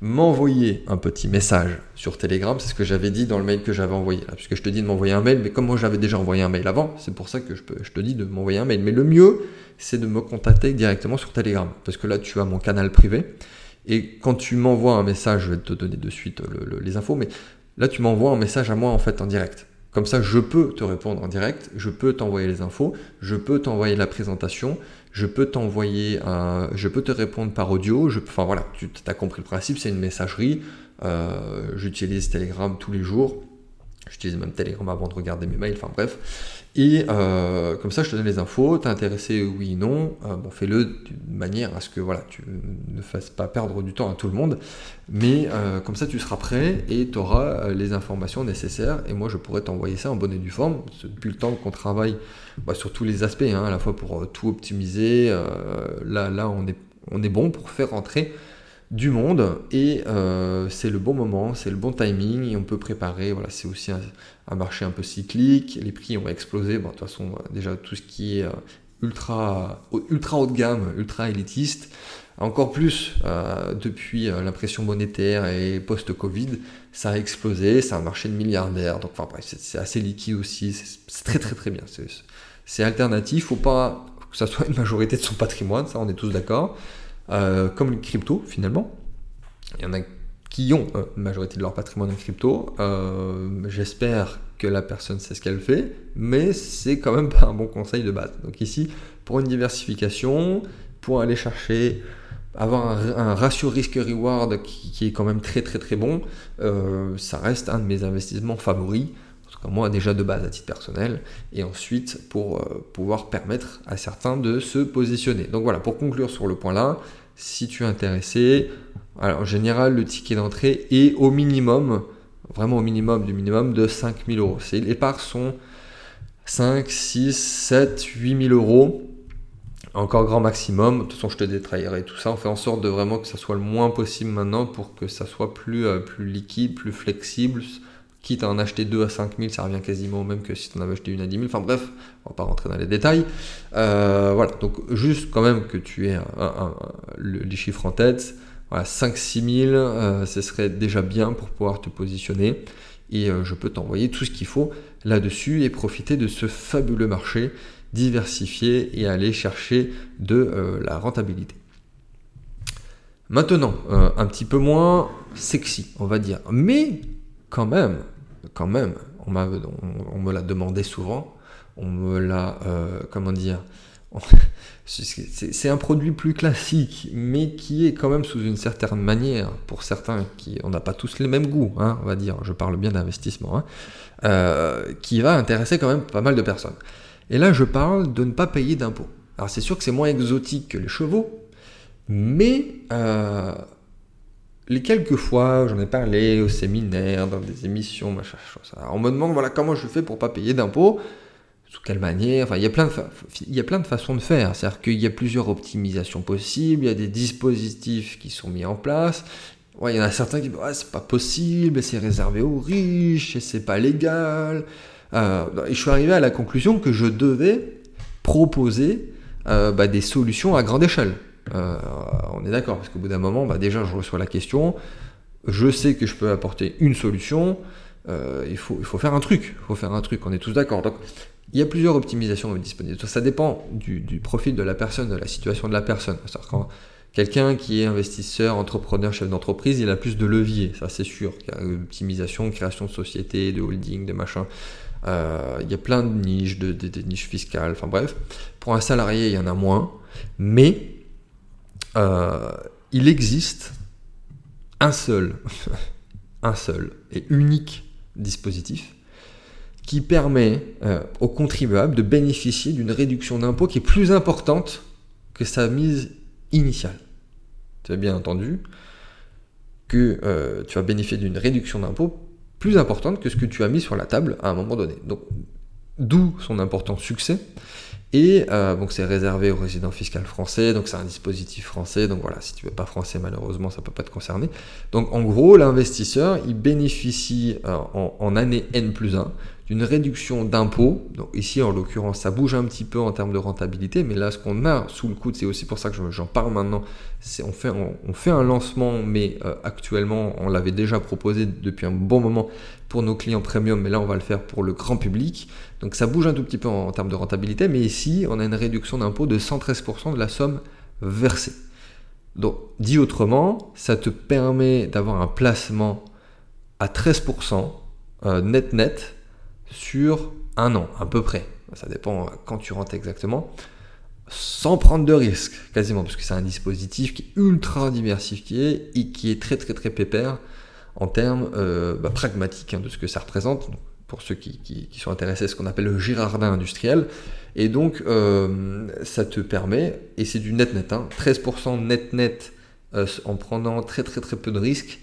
m'envoyer un petit message sur Telegram, c'est ce que j'avais dit dans le mail que j'avais envoyé, puisque je te dis de m'envoyer un mail, mais comme moi j'avais déjà envoyé un mail avant, c'est pour ça que je, je te dis de m'envoyer un mail. Mais le mieux, c'est de me contacter directement sur Telegram, parce que là tu as mon canal privé, et quand tu m'envoies un message, je vais te donner de suite les infos, mais là tu m'envoies un message à moi en fait en direct. Comme ça, je peux te répondre en direct, je peux t'envoyer les infos, je peux t'envoyer la présentation, je peux t'envoyer, un, je peux te répondre par audio. Je, enfin voilà, tu as compris le principe, c'est une messagerie. Euh, j'utilise Telegram tous les jours. J'utilise même Telegram avant de regarder mes mails. Enfin bref. Et euh, comme ça, je te donne les infos. T'es intéressé, oui, non. Euh, bon, fais-le d'une manière à ce que voilà, tu ne fasses pas perdre du temps à tout le monde. Mais euh, comme ça, tu seras prêt et tu auras les informations nécessaires. Et moi, je pourrais t'envoyer ça en bonne et due forme. Depuis le temps qu'on travaille bah, sur tous les aspects, hein, à la fois pour tout optimiser. là, là, on est, on est bon pour faire rentrer du monde et euh, c'est le bon moment, c'est le bon timing et on peut préparer. Voilà, c'est aussi un, marché un peu cyclique, les prix ont explosé. Bon, de toute façon, euh, déjà tout ce qui est euh, ultra, ultra haut de gamme, ultra élitiste, encore plus depuis l'impression monétaire et post-Covid, ça a explosé, c'est un marché de milliardaires. Donc, enfin bref, c'est assez liquide aussi, c'est très très très bien. C'est alternatif, faut pas que ça soit une majorité de son patrimoine, ça on est tous d'accord. Euh, comme le crypto finalement. Il y en a qui ont euh, une majorité de leur patrimoine en crypto. Euh, j'espère que la personne sait ce qu'elle fait, mais c'est quand même (laughs) pas un bon conseil de base. Donc ici, pour une diversification, pour aller chercher avoir un, ratio risque-reward qui, est quand même très très très bon, ça reste un de mes investissements favoris moi déjà de base à titre personnel, et ensuite pour pouvoir permettre à certains de se positionner. Donc voilà, pour conclure sur le point là, si tu es intéressé. Alors, en général, le ticket d'entrée est au minimum, vraiment au minimum du minimum, de 5000 euros. Les parts sont 5, 6, 7, 8000 euros. Encore grand maximum. De toute façon, je te détraillerai tout ça. On fait en sorte de vraiment que ça soit le moins possible maintenant pour que ça soit plus, euh, plus liquide, plus flexible, quitte à en acheter 2 à 5000, ça revient quasiment au même que si tu en avais acheté une à 10 000. Enfin bref, on va pas rentrer dans les détails. Euh, voilà, donc juste quand même que tu aies les chiffres en tête. Voilà, 5-6 000, ce serait déjà bien pour pouvoir te positionner. Et euh, je peux t'envoyer tout ce qu'il faut là-dessus et profiter de ce fabuleux marché, diversifier et aller chercher de euh, la rentabilité. Maintenant, un petit peu moins sexy, on va dire. Mais quand même, quand même, on, on, me l'a demandé souvent, on me l'a, euh, comment dire, (laughs) c'est un produit plus classique, mais qui est quand même sous une certaine manière, pour certains, qui, on n'a pas tous les mêmes goûts, hein, on va dire, je parle bien d'investissement, hein, euh, qui va intéresser quand même pas mal de personnes. Et là, je parle de ne pas payer d'impôts. Alors c'est sûr que c'est moins exotique que les chevaux, mais euh, les quelques fois, j'en ai parlé au séminaire, dans des émissions, machin, on me demande voilà comment je fais pour pas payer d'impôts, sous quelle manière? Enfin, il y a plein de, façons de faire. C'est-à-dire qu'il y a plusieurs optimisations possibles, il y a des dispositifs qui sont mis en place. Il y en a certains qui disent ouais, c'est pas possible, c'est réservé aux riches, et c'est pas légal. Euh, et je suis arrivé à la conclusion que je devais proposer euh, bah, des solutions à grande échelle. Euh, on est d'accord, parce qu'au bout d'un moment, bah, déjà, je reçois la question, je sais que je peux apporter une solution, euh, il, faut, il faut faire un truc, il faut faire un truc, on est tous d'accord. Donc, il y a plusieurs optimisations disponibles. Ça dépend du, profil de la personne, de la situation de la personne. cest quand quelqu'un qui est investisseur, entrepreneur, chef d'entreprise, il a plus de leviers, ça c'est sûr. Il y a optimisation, création de société, de holding, de machin. Euh, il y a plein de niches, de, de niches fiscales, enfin bref. Pour un salarié, il y en a moins. Mais euh, il existe (laughs) un seul, et unique dispositif qui permet euh, aux contribuables de bénéficier d'une réduction d'impôt qui est plus importante que sa mise initiale. Tu as bien entendu que euh, tu vas bénéficier d'une réduction d'impôt plus importante que ce que tu as mis sur la table à un moment donné. Donc, d'où son important succès. Et euh, donc c'est réservé aux résidents fiscaux français, donc c'est un dispositif français, donc voilà, si tu veux pas français malheureusement ça peut pas te concerner. Donc en gros l'investisseur il bénéficie en, en, année N plus 1 une réduction d'impôts. Donc ici, en l'occurrence, ça bouge un petit peu en termes de rentabilité, mais là, ce qu'on a sous le coude, c'est aussi pour ça que j'en parle maintenant, c'est on fait, on, fait un lancement, mais euh, actuellement, on l'avait déjà proposé depuis un bon moment pour nos clients premium, mais là, on va le faire pour le grand public. Donc ça bouge un tout petit peu en, termes de rentabilité, mais ici, on a une réduction d'impôt de 113% de la somme versée. Donc, dit autrement, ça te permet d'avoir un placement à 13% euh, net net sur un an, à peu près. Ça dépend quand tu rentres exactement. Sans prendre de risques, quasiment, parce que c'est un dispositif qui est ultra diversifié et qui est très très très pépère en termes euh, bah, pragmatiques hein, de ce que ça représente. pour ceux qui, sont intéressés, ce qu'on appelle le girardin industriel. Et donc, euh, ça te permet, et c'est du net-net, 13% hein, net-net euh, en prenant très très très peu de risques,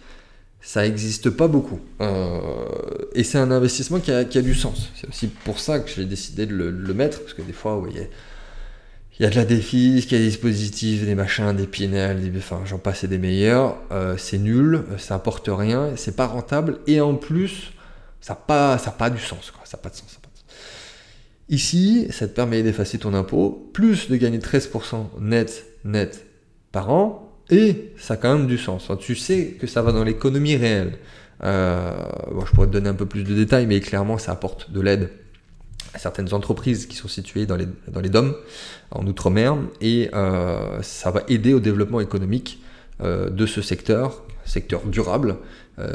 ça n'existe pas beaucoup. Euh, et c'est un investissement qui a, du sens. C'est aussi pour ça que j'ai décidé de le, mettre, parce que des fois, il y, a de la défi, il y a des dispositifs, des machins, des pinels, des, enfin j'en passe des meilleurs. Euh, c'est nul, ça apporte rien, c'est pas rentable, et en plus, ça n'a pas, du sens. Ça. Ça pas de sens. Ici, ça te permet d'effacer ton impôt, plus de gagner 13% net, net par an, et ça a quand même du sens. tu sais que ça va dans l'économie réelle. Euh, je pourrais te donner un peu plus de détails, mais clairement, ça apporte de l'aide à certaines entreprises qui sont situées dans les, dans les DOM, en Outre-mer, et euh, ça va aider au développement économique euh, de ce secteur, secteur durable.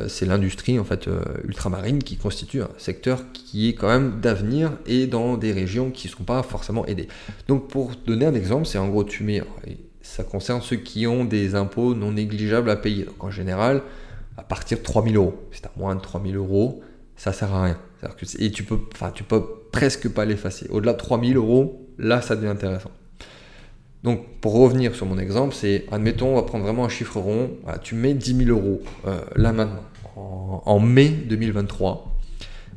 c'est l'industrie en fait ultramarine qui constitue un secteur qui est quand même d'avenir et dans des régions qui ne sont pas forcément aidées. Donc pour donner un exemple, c'est en gros tu mets ça concerne ceux qui ont des impôts non négligeables à payer. Donc en général, à partir de 3000 euros. Si tu as moins de 3000 euros, ça sert à rien. Que et tu peux, tu peux presque pas l'effacer. Au-delà de 3000 euros, là, ça devient intéressant. Donc, pour revenir sur mon exemple, c'est, admettons, on va prendre vraiment un chiffre rond. tu mets 10 000 euros euh, là maintenant, en, mai 2023.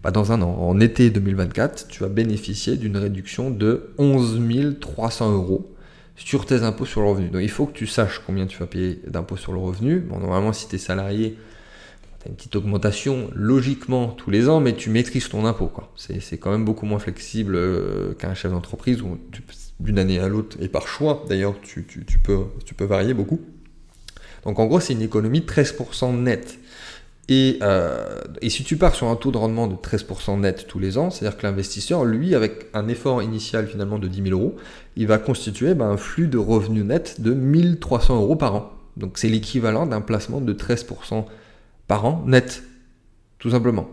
Bah, dans un an, en été 2024, tu vas bénéficier d'une réduction de 11 300 euros sur tes impôts sur le revenu. Donc il faut que tu saches combien tu vas payer d'impôts sur le revenu. Normalement, si tu es salarié, tu as une petite augmentation logiquement tous les ans, mais tu maîtrises ton impôt. C'est quand même beaucoup moins flexible euh, qu'un chef d'entreprise où d'une année à l'autre, et par choix d'ailleurs, tu, peux, tu peux varier beaucoup. Donc en gros, c'est une économie de 13% net. Euh, et, si tu pars sur un taux de rendement de 13% net tous les ans, c'est-à-dire que l'investisseur, lui, avec un effort initial finalement de 10 000 euros, il va constituer ben, un flux de revenus net de 1300 euros par an. Donc c'est l'équivalent d'un placement de 13% par an net, tout simplement.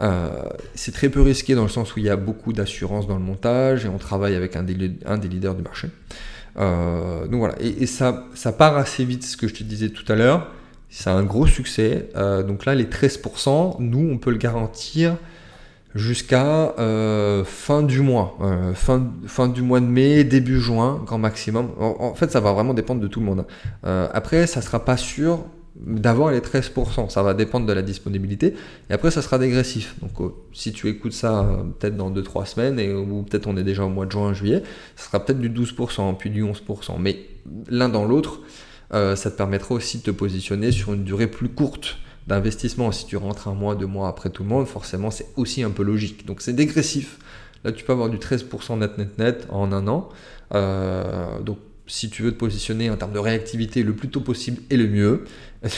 Euh, c'est très peu risqué dans le sens où il y a beaucoup d'assurance dans le montage et on travaille avec un des, leaders du marché. Euh, donc voilà, et, et ça, ça part assez vite, ce que je te disais tout à l'heure. C'est un gros succès. Euh, donc là, les 13%, nous, on peut le garantir jusqu'à euh, fin du mois, euh, fin, fin du mois de mai, début juin, grand maximum. En, fait, ça va vraiment dépendre de tout le monde. après, ça sera pas sûr d'avoir les 13%, ça va dépendre de la disponibilité, et après ça sera dégressif. Donc si tu écoutes ça peut-être dans 2-3 semaines, et, ou peut-être on est déjà au mois de juin, juillet, ça sera peut-être du 12%, puis du 11%, mais l'un dans l'autre, euh, ça te permettra aussi de te positionner sur une durée plus courte d'investissement. Si tu rentres un mois, deux mois après tout le monde, forcément c'est aussi un peu logique. Donc c'est dégressif. Là tu peux avoir du 13% net net net en un an. Euh, donc si tu veux te positionner en termes de réactivité le plus tôt possible et le mieux. (laughs)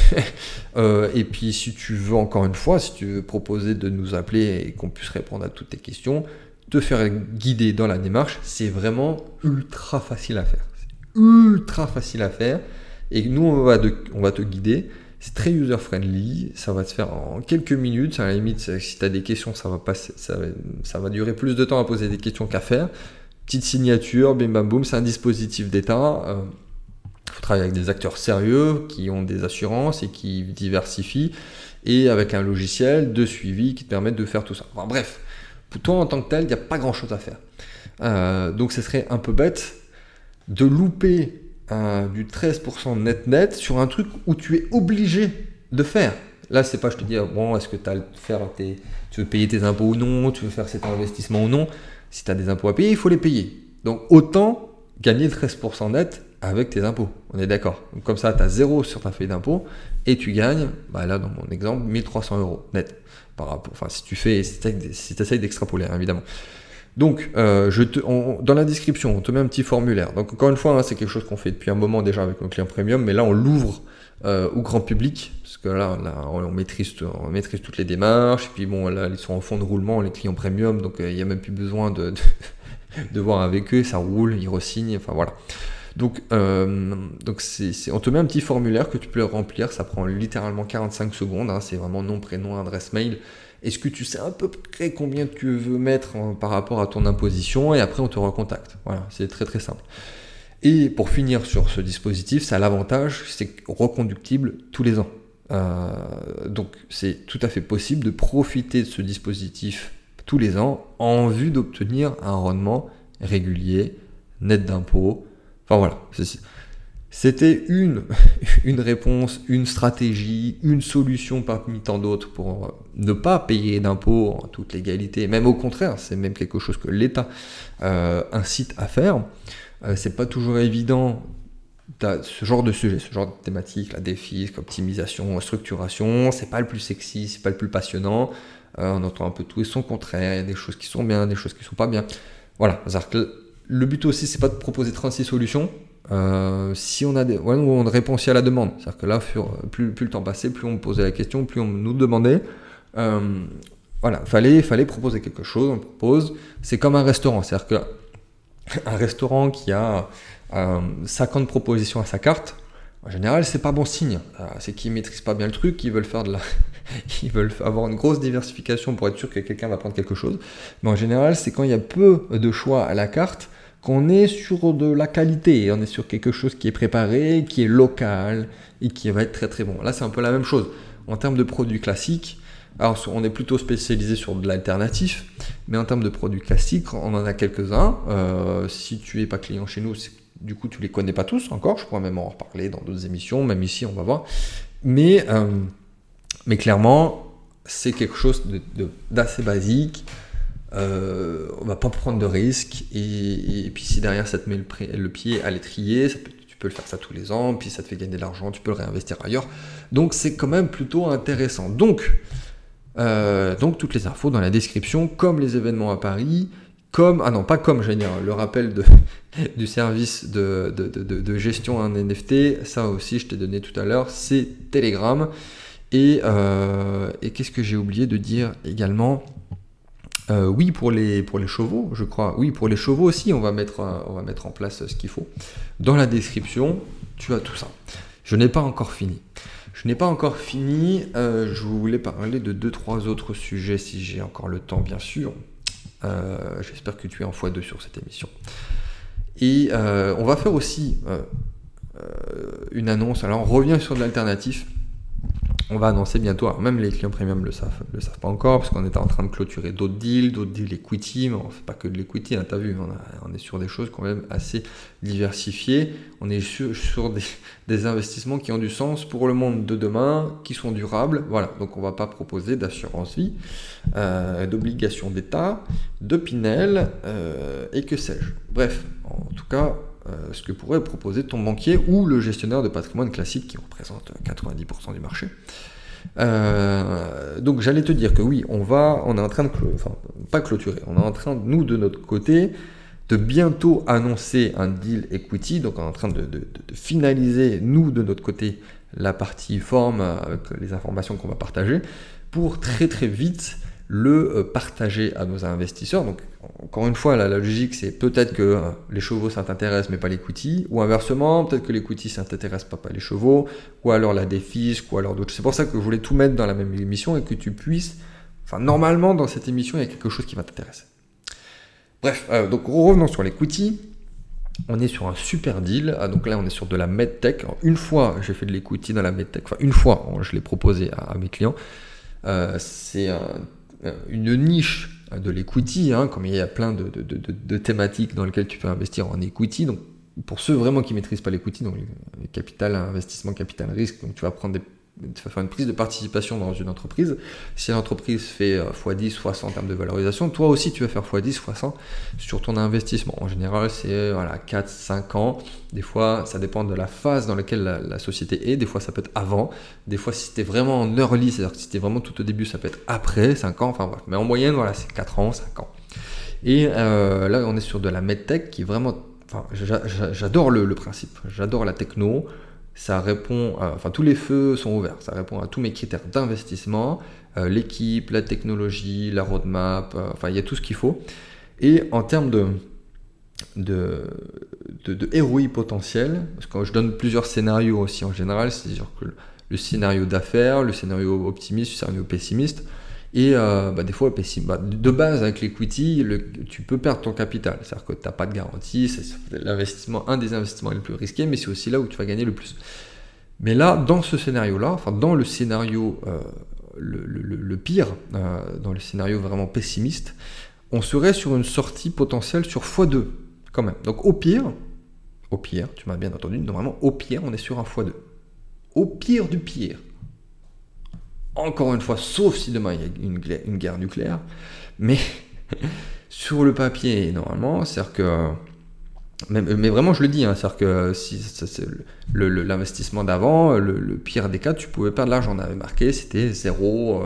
Euh, et puis si tu veux encore une fois, si tu veux proposer de nous appeler et qu'on puisse répondre à toutes tes questions, te faire guider dans la démarche, c'est vraiment ultra facile à faire. ultra facile à faire. Et nous, on va, te guider. C'est très user-friendly, ça va se faire en quelques minutes. À la limite, si tu as des questions, ça va, passer, ça, durer plus de temps à poser des questions qu'à faire. Petite signature, bim bam boum, c'est un dispositif d'État. Il euh, faut travailler avec des acteurs sérieux qui ont des assurances et qui diversifient, et avec un logiciel de suivi qui te permet de faire tout ça. Enfin, bref, toi en tant que tel, il n'y a pas grand chose à faire. Euh, donc ce serait un peu bête de louper du 13% net net sur un truc où tu es obligé de faire. Là, c'est pas je te dis, bon, est-ce que faire tes, tu veux payer tes impôts ou non, tu veux faire cet investissement ou non. Si tu as des impôts à payer, il faut les payer. Donc autant gagner 13% net avec tes impôts. On est d'accord. Comme ça, tu as zéro sur ta feuille d'impôt et tu gagnes, bah là dans mon exemple, 1300 euros net. Par rapport, enfin, si tu fais, si tu essayes d'extrapoler, hein, évidemment. Donc, euh, je te, dans la description, on te met un petit formulaire. Donc, encore une fois, hein, c'est quelque chose qu'on fait depuis un moment déjà avec nos clients premium, mais là, on l'ouvre euh, au grand public, parce que là, on, maîtrise, on maîtrise toutes les démarches, et puis bon, là, ils sont en fond de roulement, les clients premium, donc euh, il n'y a même plus besoin de, (laughs) de, voir avec eux, ça roule, ils resignent, enfin voilà. Donc, donc on te met un petit formulaire que tu peux remplir, ça prend littéralement 45 secondes, hein, c'est vraiment nom, prénom, adresse mail, est-ce que tu sais à peu près combien tu veux mettre par rapport à ton imposition et après on te recontacte. Voilà, c'est très très simple. Et pour finir sur ce dispositif, ça a l'avantage, c'est reconductible tous les ans. Euh, donc c'est tout à fait possible de profiter de ce dispositif tous les ans en vue d'obtenir un rendement régulier, net d'impôts. Enfin voilà, c'était (laughs) une, réponse, une stratégie, une solution parmi tant d'autres pour euh, ne pas payer d'impôts en toute légalité. Même au contraire, c'est même quelque chose que l'État euh, incite à faire. Euh, c'est pas toujours évident ce genre de sujet, ce genre de thématique, la défi, optimisation, structuration, c'est pas le plus sexy, c'est pas le plus passionnant. on entend un peu tout et son contraire, il y a des choses qui sont bien, des choses qui sont pas bien. Voilà, le but aussi, c'est pas de proposer 36 solutions, euh, si on a des, ouais, on à la demande, c'est-à-dire que là, plus, le temps passait, plus on me posait la question, plus on nous demandait. Euh, voilà, fallait, fallait proposer quelque chose. On propose. C'est comme un restaurant, c'est-à-dire que (laughs) un restaurant qui a 50 euh, propositions à sa carte, en général, c'est pas bon signe. c'est qu'ils maîtrisent pas bien le truc, qu'ils veulent faire de la, (laughs) ils veulent avoir une grosse diversification pour être sûr que quelqu'un va prendre quelque chose. Mais en général, c'est quand il y a peu de choix à la carte qu'on est sur de la qualité, on est sur quelque chose qui est préparé, qui est local et qui va être très très bon. Là, c'est un peu la même chose. En termes de produits classiques, alors on est plutôt spécialisé sur de l'alternatif, mais en termes de produits classiques, on en a quelques-uns. Euh, si tu n'es pas client chez nous, du coup tu les connais pas tous encore. Je pourrais même en reparler dans d'autres émissions, même ici on va voir. Mais, euh, mais clairement, c'est quelque chose d'assez basique. Euh, on va pas prendre de risques. Et, puis si derrière ça te met le, pied à l'étrier, tu peux le faire ça tous les ans, puis ça te fait gagner de l'argent, tu peux le réinvestir ailleurs. Donc c'est quand même plutôt intéressant. Donc, euh, donc toutes les infos dans la description, comme les événements à Paris, comme, ah non, pas comme, dire, le rappel de, (laughs) du service de, de, gestion en NFT, ça aussi je t'ai donné tout à l'heure, c'est Telegram. Et, euh, et qu'est-ce que j'ai oublié de dire également? Euh, oui, pour les, chevaux, je crois. Oui, pour les chevaux aussi, on va mettre, euh, en place ce qu'il faut. Dans la description, tu as tout ça. Je n'ai pas encore fini. Je n'ai pas encore fini. Euh, je voulais parler de deux, trois autres sujets si j'ai encore le temps, bien sûr. J'espère que tu es en x2 sur cette émission. Et on va faire aussi une annonce. Alors, on revient sur de l'alternatif on va annoncer bientôt, même les clients premium le savent, le savent pas encore, parce qu'on est en train de clôturer d'autres deals, d'autres deals equity, mais on fait pas que de l'equity, hein, tu as vu, on, est sur des choses quand même assez diversifiées, on est sur, des, investissements qui ont du sens pour le monde de demain, qui sont durables, voilà, donc on va pas proposer d'assurance vie, euh, d'obligation d'État, de Pinel, euh, et que sais-je. Bref, en tout cas, ce que pourrait proposer ton banquier ou le gestionnaire de patrimoine classique qui représente 90% du marché. Euh, donc j'allais te dire que oui, on va, on est en train de, enfin pas clôturer, on est en train, nous de notre côté, de bientôt annoncer un deal equity, donc on est en train de, de finaliser, nous de notre côté, la partie forme avec les informations qu'on va partager, pour très très vite le euh, partager à nos investisseurs. Donc, encore une fois, la, logique, c'est peut-être que euh, les chevaux, ça t'intéresse, mais pas les coutis, ou inversement, peut-être que les coutis, ça t'intéresse, pas, pas les chevaux, ou alors la défisque, ou alors d'autres. C'est pour ça que je voulais tout mettre dans la même émission et que tu puisses, enfin, normalement, dans cette émission, il y a quelque chose qui va t'intéresser. Bref, euh, donc revenons sur les coutis. On est sur un super deal. Ah, donc là, on est sur de la medtech. une fois, j'ai fait de l'equity dans la medtech. Enfin, une fois, je l'ai proposé à, mes clients. c'est un une niche de l'equity, hein, comme il y a plein de, thématiques dans lesquelles tu peux investir en equity. Donc, pour ceux vraiment qui maîtrisent pas l'equity, donc capital, investissement, capital, risque, donc tu vas prendre des faire une prise de participation dans une entreprise. Si l'entreprise fait x10, euh, x100 en termes de valorisation, toi aussi tu vas faire x10, x100 sur ton investissement. En général, c'est voilà, 4, 5 ans. Des fois, ça dépend de la phase dans laquelle la, société est. Des fois, ça peut être avant. Des fois, si tu vraiment en early, c'est-à-dire si tu vraiment tout au début, ça peut être après 5 ans. Enfin voilà. Mais en moyenne, voilà, c'est 4 ans, 5 ans. Et euh, là, on est sur de la medtech qui est vraiment. Enfin, j'adore le principe. J'adore la techno ça répond, enfin tous les feux sont ouverts, ça répond à tous mes critères d'investissement, euh, l'équipe, la technologie, la roadmap, euh, enfin il y a tout ce qu'il faut. Et en termes de, de, de, parce que je donne plusieurs scénarios aussi en général, c'est-à-dire que le scénario d'affaires, le scénario optimiste, le scénario pessimiste, et euh, bah, des fois, bah, de base, avec l'equity, tu peux perdre ton capital. C'est-à-dire que tu n'as pas de garantie, c'est l'investissement, un des investissements les plus risqués, mais c'est aussi là où tu vas gagner le plus. Mais là, dans ce scénario-là, enfin dans le scénario euh, le, pire, euh, dans le scénario vraiment pessimiste, on serait sur une sortie potentielle sur x2 quand même. Donc au pire, au pire, tu m'as bien entendu, normalement au pire, on est sur un x2. Au pire du pire, encore une fois, sauf si demain il y a une, guerre nucléaire, mais (laughs) sur le papier, normalement, c'est-à-dire que. Mais, vraiment, je le dis, hein, c'est-à-dire que si l'investissement d'avant, le, pire des cas, tu pouvais perdre l'argent. On avait marqué, c'était 0,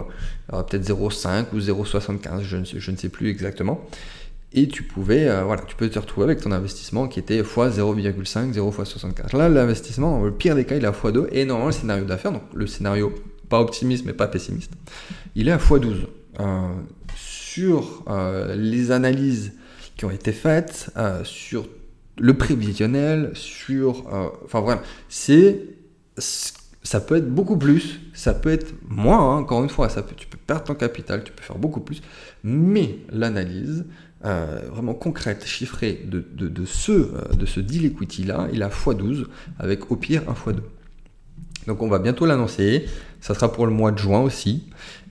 euh, peut-être 0,5 ou 0,75, je, je, ne sais plus exactement. Et tu pouvais, euh, voilà, tu peux te retrouver avec ton investissement qui était x 0,5, 0 x 75. Là, l'investissement, le pire des cas, il est à x2, et normalement, le scénario d'affaires, donc le scénario pas optimiste mais pas pessimiste, il est à x12. Euh, sur euh, les analyses qui ont été faites, euh, sur le prévisionnel, sur... enfin voilà, c'est... Ça peut être beaucoup plus, ça peut être moins, hein, encore une fois, ça peut, tu peux perdre ton capital, tu peux faire beaucoup plus, mais l'analyse, vraiment concrète, chiffrée de, de, ce, de ce deal equity là, il a x12 avec au pire un x2. Donc on va bientôt l'annoncer. Ça sera pour le mois de juin aussi.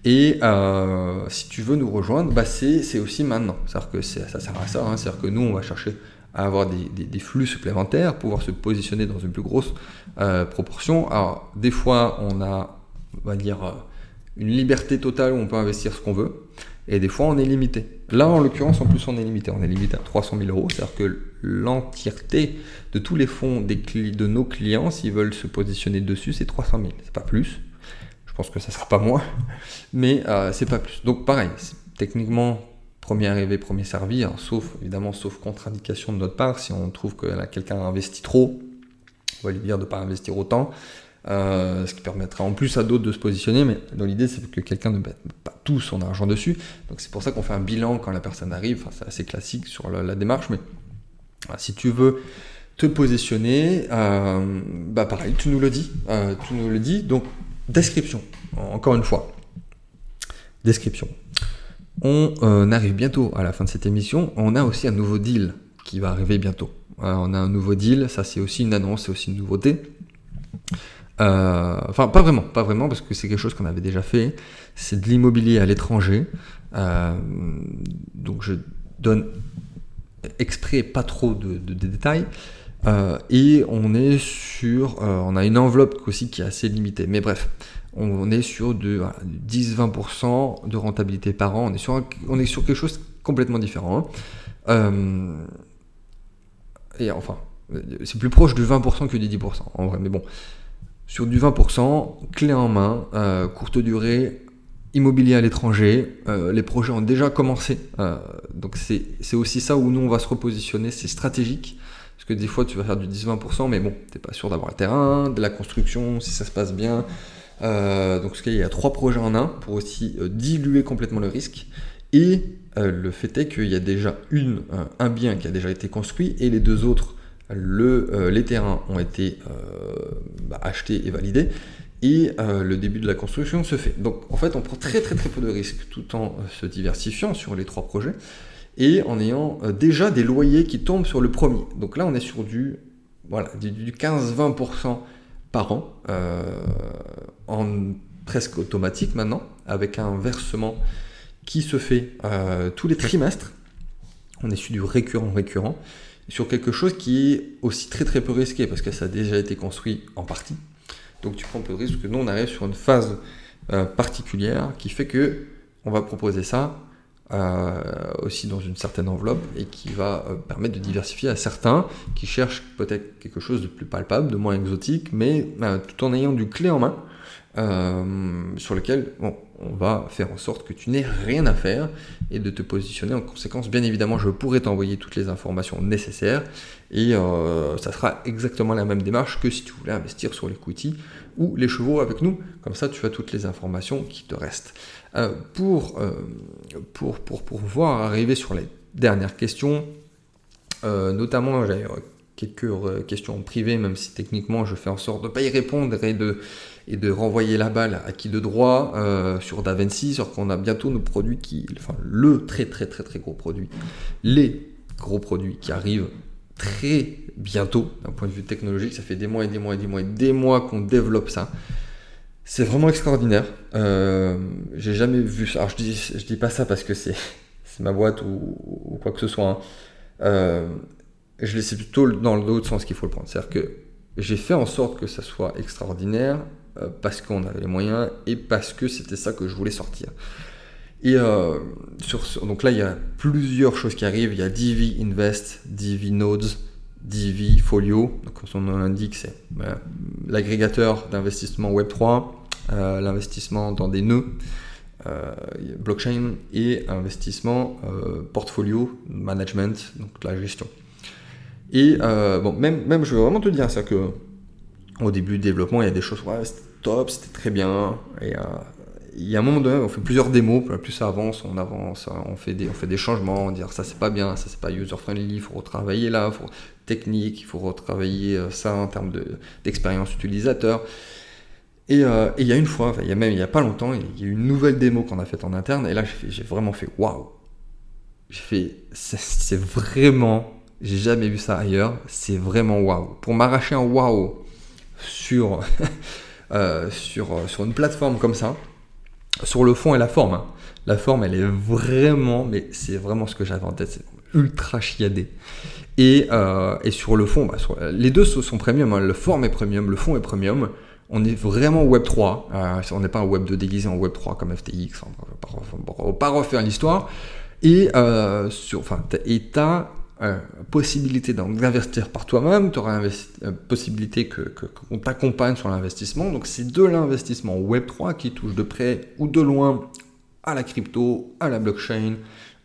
Et euh, si tu veux nous rejoindre, bah c'est aussi maintenant. C'est-à-dire que ça sert à ça. Hein. C'est-à-dire que nous, on va chercher à avoir des, flux supplémentaires, pouvoir se positionner dans une plus grosse euh, proportion. Alors, des fois, on a, on va dire, euh, une liberté totale où on peut investir ce qu'on veut. Et des fois, on est limité. Là, en l'occurrence, en plus, on est limité. On est limité à 300 000 euros. C'est-à-dire que l'entièreté de tous les fonds de nos clients, s'ils veulent se positionner dessus, c'est 300 000. C'est pas plus. Je pense que ça sera pas moins, (laughs) mais euh, c'est pas plus. Donc pareil, techniquement, premier arrivé, premier servi, sauf évidemment, sauf contre-indication de notre part, si on trouve que quelqu'un a investi trop, on va lui dire de ne pas investir autant, euh, ce qui permettra en plus à d'autres de se positionner, mais l'idée c'est que quelqu'un ne mette pas tout son argent dessus, donc c'est pour ça qu'on fait un bilan quand la personne arrive, enfin, c'est assez classique sur la, démarche, mais si tu veux te positionner, euh, bah pareil, tu nous le dis, tu nous le dis, donc Description, encore une fois. Description. On euh, arrive bientôt à la fin de cette émission. On a aussi un nouveau deal qui va arriver bientôt. Euh, on a un nouveau deal, ça c'est aussi une annonce, c'est aussi une nouveauté. Euh, enfin, pas vraiment, pas vraiment, parce que c'est quelque chose qu'on avait déjà fait. C'est de l'immobilier à l'étranger. donc je donne exprès pas trop de détails. Euh, et on est sur, euh, on a une enveloppe aussi qui est assez limitée. Mais bref, on, est sur de 10-20% de rentabilité par an. On est sur, on est sur quelque chose complètement différent. Hein. Euh, et enfin, c'est plus proche du 20% que du 10% en vrai. Mais bon, sur du 20%, clé en main, courte durée, immobilier à l'étranger, les projets ont déjà commencé. donc c'est aussi ça où nous on va se repositionner, c'est stratégique. Parce que des fois, tu vas faire du 10-20%, mais bon, tu n'es pas sûr d'avoir le terrain, de la construction, si ça se passe bien. Euh, donc, il y a trois projets en un pour aussi euh, diluer complètement le risque. Et euh, le fait est qu'il y a déjà une, un bien qui a déjà été construit et les deux autres, le, les terrains ont été bah, achetés et validés. Et le début de la construction se fait. Donc en fait, on prend très très très peu de risques tout en se diversifiant sur les trois projets et en ayant euh, déjà des loyers qui tombent sur le premier. Donc là, on est sur du, voilà, du 15-20% par an, euh, en presque automatique maintenant, avec un versement qui se fait tous les trimestres. On est sur du récurrent récurrent sur quelque chose qui est aussi très très peu risqué parce que ça a déjà été construit en partie. Donc tu prends peu de risque que nous on arrive sur une phase euh, particulière qui fait que on va proposer ça euh, aussi dans une certaine enveloppe et qui va euh, permettre de diversifier à certains qui cherchent peut-être quelque chose de plus palpable, de moins exotique, mais tout en ayant du clé en main sur lequel bon, on va faire en sorte que tu n'aies rien à faire et de te positionner en conséquence. Bien évidemment, je pourrais t'envoyer toutes les informations nécessaires et euh, ça sera exactement la même démarche que si tu voulais investir sur l'equity ou les chevaux avec nous. Comme ça, tu as toutes les informations qui te restent. Euh, pour, euh, pouvoir arriver sur les dernières questions, notamment, j'avais quelques questions en privé, même si techniquement je fais en sorte de ne pas y répondre et de et de renvoyer la balle à qui de droit euh, sur DaVinci, sur qu'on a bientôt nos produits qui, enfin le très très très très gros produit, les gros produits qui arrivent très bientôt d'un point de vue technologique. Ça fait des mois et des mois et des mois et des mois qu'on développe ça. C'est vraiment extraordinaire. Euh, j'ai jamais vu ça. Alors je dis, je dis pas ça parce que c'est (laughs) ma boîte ou, quoi que ce soit. Hein. Euh, je laisse plutôt dans l'autre sens qu'il faut le prendre. C'est-à-dire que j'ai fait en sorte que ça soit extraordinaire euh, parce qu'on avait les moyens et parce que c'était ça que je voulais sortir. Et euh, donc là, il y a plusieurs choses qui arrivent. Il y a DV Invest, DV Nodes, DV Folio. Donc, comme son nom l'indique, c'est ben, l'agrégateur d'investissement Web3, euh, l'investissement dans des nœuds, blockchain et investissement portfolio management, donc la gestion. Et bon, même, même, je veux vraiment te dire ça que au début du développement, il y a des choses, ouais, c'était top, c'était très bien. Et euh, il y a un moment donné, on fait plusieurs démos, plus ça avance, on avance, on fait des, on fait des changements, on dit ça c'est pas bien, ça c'est pas user-friendly, il faut retravailler là, faut, technique, il faut retravailler euh, ça en termes d'expérience utilisateur. Euh, et il y a une fois, il y a même il y a pas longtemps, il y a une nouvelle démo qu'on a faite en interne, et là j'ai vraiment fait waouh! J'ai fait, c'est vraiment, j'ai jamais vu ça ailleurs, c'est vraiment waouh! Pour m'arracher un waouh sur, (laughs) euh, sur, sur une plateforme comme ça, sur le fond et la forme. Hein. La forme, elle est vraiment, mais c'est vraiment ce que j'avais en tête, c'est ultra chiadé. Et, euh, et, sur le fond, bah, les deux sont premium, hein. le forme est premium, le fond est premium. On est vraiment Web 3, euh, on n'est pas un Web 2 déguisé en Web 3 comme FTX, on ne va pas refaire l'histoire. Et, sur, enfin, t'as euh, possibilité d'investir par toi-même, tu auras euh, possibilité qu'on que, t'accompagne sur l'investissement. Donc c'est de l'investissement Web3 qui touche de près ou de loin à la crypto, à la blockchain,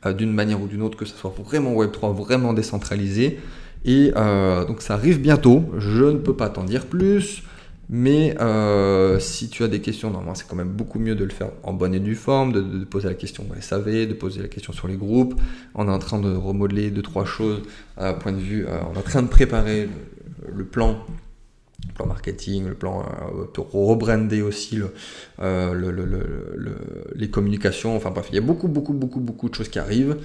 euh, d'une manière ou d'une autre, que ce soit vraiment Web3, vraiment décentralisé. Et donc ça arrive bientôt, je ne peux pas t'en dire plus. Mais euh, si tu as des questions, normalement c'est quand même beaucoup mieux de le faire en bonne et due forme, de, poser la question au SAV, de poser la question sur les groupes. On est en train de remodeler deux, trois choses à point de vue. Euh, on est en train de préparer le, plan, le plan marketing, le plan euh, pour rebrander aussi les communications. Enfin bref, il y a beaucoup, beaucoup, beaucoup, beaucoup de choses qui arrivent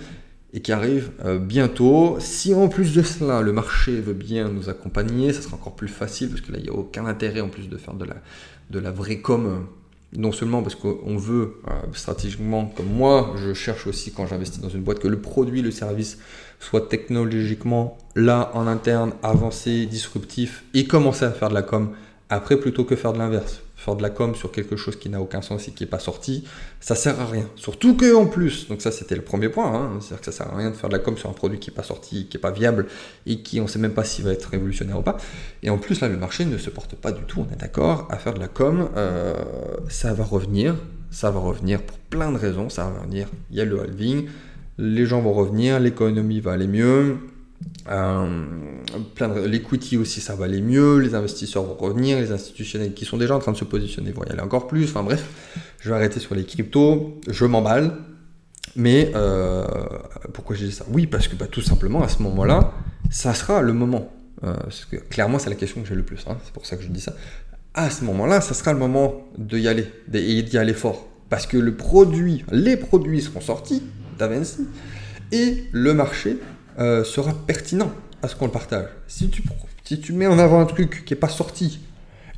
et qui arrive euh, bientôt. Si en plus de cela, le marché veut bien nous accompagner, ça sera encore plus facile parce que là, il n'y a aucun intérêt en plus de faire de la, de la vraie com. Euh, non seulement parce qu'on veut euh, stratégiquement, comme moi, je cherche aussi quand j'investis dans une boîte que le produit, le service soit technologiquement là en interne, avancé, disruptif et commencer à faire de la com après plutôt que faire de l'inverse faire de la com sur quelque chose qui n'a aucun sens et qui n'est pas sorti, ça sert à rien. Surtout que en plus, donc ça c'était le premier point, hein, c'est-à-dire que ça sert à rien de faire de la com sur un produit qui n'est pas sorti, qui n'est pas viable et qui on ne sait même pas s'il va être révolutionnaire ou pas. Et en plus là, le marché ne se porte pas du tout, on est d'accord, à faire de la com, euh, ça va revenir, ça va revenir pour plein de raisons, ça va revenir. Il y a le halving, les gens vont revenir, l'économie va aller mieux, euh, de l'equity aussi, ça va aller mieux. Les investisseurs vont revenir, les institutionnels qui sont déjà en train de se positionner vont y aller encore plus. Enfin bref, je vais arrêter sur les cryptos. Je m'emballe. Mais euh, pourquoi j'ai dit ça? Oui, parce que bah, tout simplement, à ce moment-là, ça sera le moment. Euh, clairement, c'est la question que j'ai le plus. Hein, c'est pour ça que je dis ça. À ce moment-là, ça sera le moment d'y aller et d'y aller fort. Parce que le produit, les produits seront sortis d'Avency et le marché euh, sera pertinent à ce qu'on le partage. Si tu, si mets en avant un truc qui n'est pas sorti,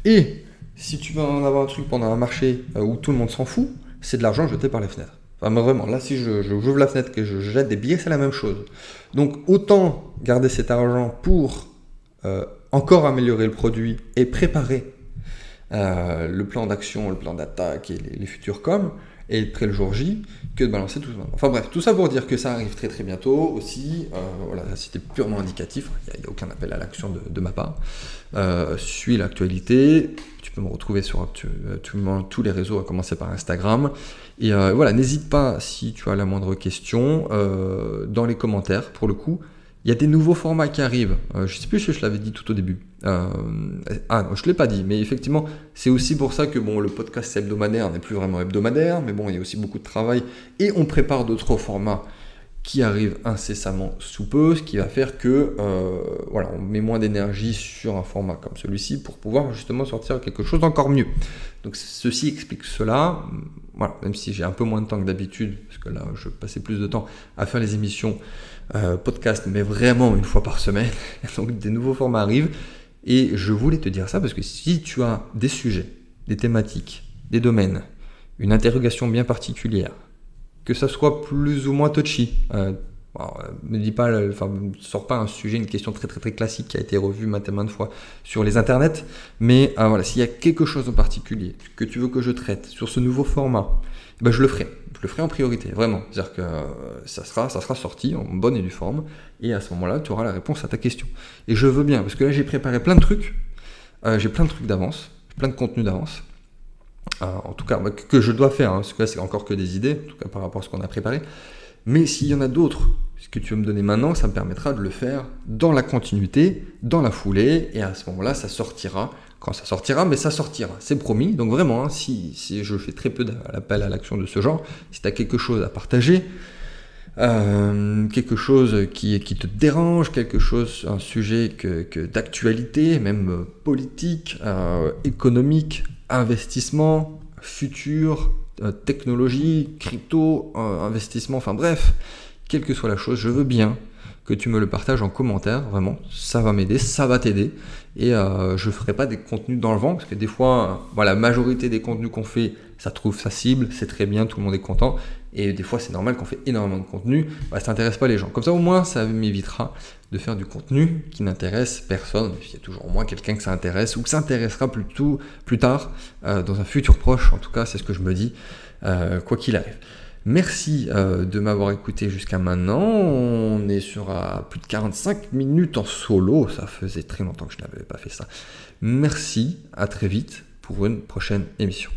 et si tu mets en avant un truc pendant un marché euh, où tout le monde s'en fout, c'est de l'argent jeté par les fenêtres. Enfin, vraiment, là, si je, j'ouvre la fenêtre, que je jette des billets, c'est la même chose. Donc, autant garder cet argent pour euh, encore améliorer le produit et préparer le plan d'action, le plan d'attaque et les, futurs coms, et près le jour J, de balancer tout ça. Enfin bref, tout ça pour dire que ça arrive très très bientôt aussi. Euh, voilà, c'était purement indicatif, il n'y a, aucun appel à l'action de, ma part. Euh, suis l'actualité, tu peux me retrouver sur absolument tous les réseaux, à commencer par Instagram. Et voilà, n'hésite pas si tu as la moindre question dans les commentaires, pour le coup. Il y a des nouveaux formats qui arrivent. Euh, je ne sais plus si je l'avais dit tout au début. Euh, ah non, je ne l'ai pas dit, mais effectivement, c'est aussi pour ça que bon, le podcast hebdomadaire n'est plus vraiment hebdomadaire, mais bon, il y a aussi beaucoup de travail et on prépare d'autres formats qui arrivent incessamment sous peu, ce qui va faire que euh, voilà, on met moins d'énergie sur un format comme celui-ci pour pouvoir justement sortir quelque chose d'encore mieux. Donc ceci explique cela. Voilà, même si j'ai un peu moins de temps que d'habitude, parce que là je passais plus de temps à faire les émissions euh, podcast, mais vraiment une fois par semaine. (laughs) Donc des nouveaux formats arrivent. Et je voulais te dire ça parce que si tu as des sujets, des thématiques, des domaines, une interrogation bien particulière, que ça soit plus ou moins touchy, euh, ne dis pas, enfin, sors pas un sujet, une question très très très classique qui a été revue maintes et maintes fois sur les internets, mais euh, voilà, s'il y a quelque chose en particulier que tu veux que je traite sur ce nouveau format, ben, je le ferai je le ferai en priorité, vraiment. C'est-à-dire que euh, ça sera, ça sera sorti en bonne et due forme, et à ce moment-là, tu auras la réponse à ta question. Et je veux bien, parce que là, j'ai préparé plein de trucs, euh, j'ai plein de trucs d'avance, plein de contenu d'avance, euh, en tout cas, que je dois faire, hein, parce que là, c'est encore que des idées, en tout cas par rapport à ce qu'on a préparé. Mais s'il y en a d'autres, ce que tu veux me donner maintenant, ça me permettra de le faire dans la continuité, dans la foulée, et à ce moment-là, ça sortira quand ça sortira, mais ça sortira, c'est promis. Donc vraiment, hein, si, je fais très peu d'appels à l'action de ce genre, si tu as quelque chose à partager, euh, quelque chose qui, qui, te dérange, quelque chose, un sujet que, d'actualité, même euh, politique, euh, économique, investissement, futur, technologie, crypto, investissement, enfin bref, quelle que soit la chose, je veux bien que tu me le partages en commentaire, vraiment, ça va m'aider, ça va t'aider. Et euh, je ferai pas des contenus dans le vent, parce que des fois, voilà, la majorité des contenus qu'on fait, ça trouve sa cible, c'est très bien, tout le monde est content. Et des fois, c'est normal qu'on fait énormément de contenu, bah, ça n'intéresse pas les gens. Comme ça, au moins, ça m'évitera de faire du contenu qui n'intéresse personne. Il y a toujours au moins quelqu'un que ça intéresse, ou que ça intéressera plus, tard, euh, dans un futur proche, en tout cas, c'est ce que je me dis, euh, quoi qu'il arrive. Merci euh, de m'avoir écouté jusqu'à maintenant. On est sur plus de 45 minutes en solo. Ça faisait très longtemps que je n'avais pas fait ça. Merci, à très vite pour une prochaine émission.